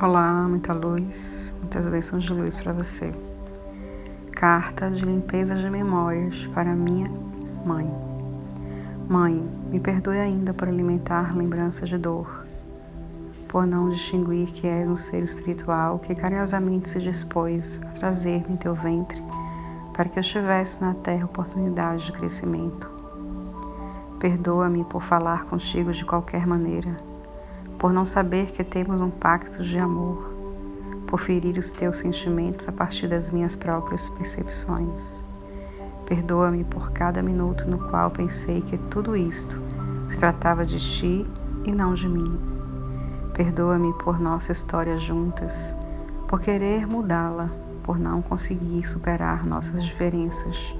Olá, muita luz, muitas bênçãos de luz para você. Carta de limpeza de memórias para minha mãe. Mãe, me perdoe ainda por alimentar lembranças de dor, por não distinguir que és um ser espiritual que carinhosamente se dispôs a trazer-me em teu ventre para que eu tivesse na terra oportunidade de crescimento. Perdoa-me por falar contigo de qualquer maneira por não saber que temos um pacto de amor, por ferir os teus sentimentos a partir das minhas próprias percepções. Perdoa-me por cada minuto no qual pensei que tudo isto se tratava de ti e não de mim. Perdoa-me por nossa história juntas, por querer mudá-la, por não conseguir superar nossas diferenças.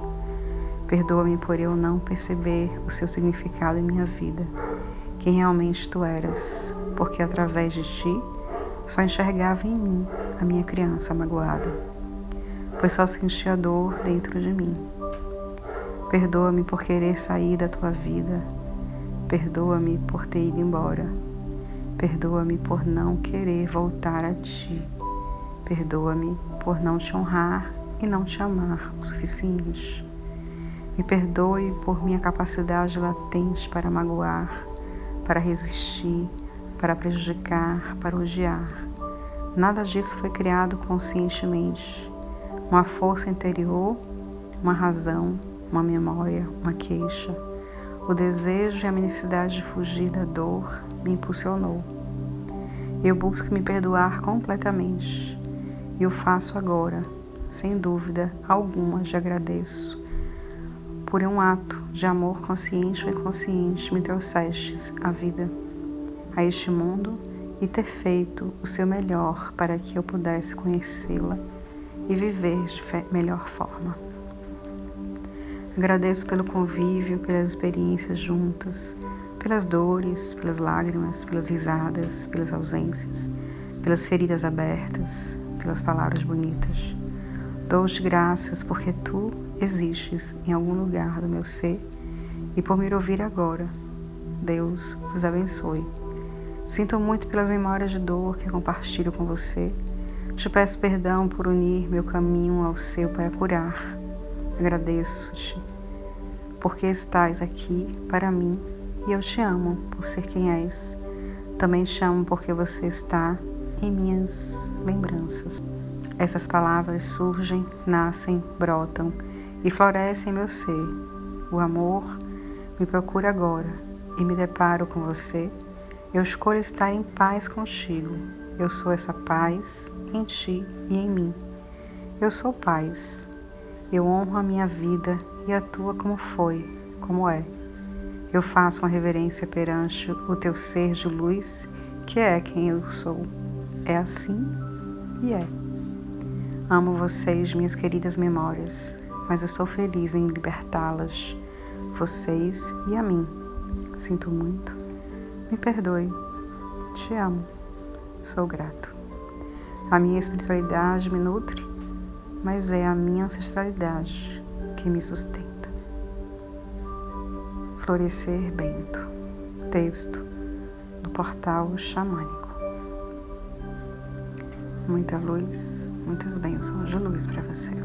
Perdoa-me por eu não perceber o seu significado em minha vida, quem realmente tu eras, porque através de ti só enxergava em mim a minha criança magoada, pois só sentia dor dentro de mim. Perdoa-me por querer sair da tua vida, perdoa-me por ter ido embora, perdoa-me por não querer voltar a ti, perdoa-me por não te honrar e não te amar o suficiente. Me perdoe por minha capacidade latente para magoar, para resistir, para prejudicar, para odiar. Nada disso foi criado conscientemente. Uma força interior, uma razão, uma memória, uma queixa. O desejo e a necessidade de fugir da dor me impulsionou. Eu busco me perdoar completamente e o faço agora, sem dúvida alguma, te agradeço. Por um ato de amor consciente ou inconsciente me trouxestes a vida a este mundo e ter feito o seu melhor para que eu pudesse conhecê-la e viver de melhor forma. Agradeço pelo convívio, pelas experiências juntas, pelas dores, pelas lágrimas, pelas risadas, pelas ausências, pelas feridas abertas, pelas palavras bonitas. Dou-te graças porque tu existes em algum lugar do meu ser e por me ouvir agora. Deus vos abençoe. Sinto muito pelas memórias de dor que compartilho com você. Te peço perdão por unir meu caminho ao seu para curar. Agradeço-te porque estás aqui para mim e eu te amo por ser quem és. Também te amo porque você está em minhas lembranças. Essas palavras surgem, nascem, brotam e florescem em meu ser. O amor me procura agora e me deparo com você eu escolho estar em paz contigo. Eu sou essa paz em ti e em mim. Eu sou paz. Eu honro a minha vida e a tua como foi, como é. Eu faço uma reverência perante o teu ser de luz, que é quem eu sou. É assim e é. Amo vocês, minhas queridas memórias, mas estou feliz em libertá-las, vocês e a mim. Sinto muito me perdoe. Te amo. Sou grato. A minha espiritualidade me nutre, mas é a minha ancestralidade que me sustenta. Florescer Bento. Texto do portal xamânico. Muita luz, muitas bênçãos de luz para você.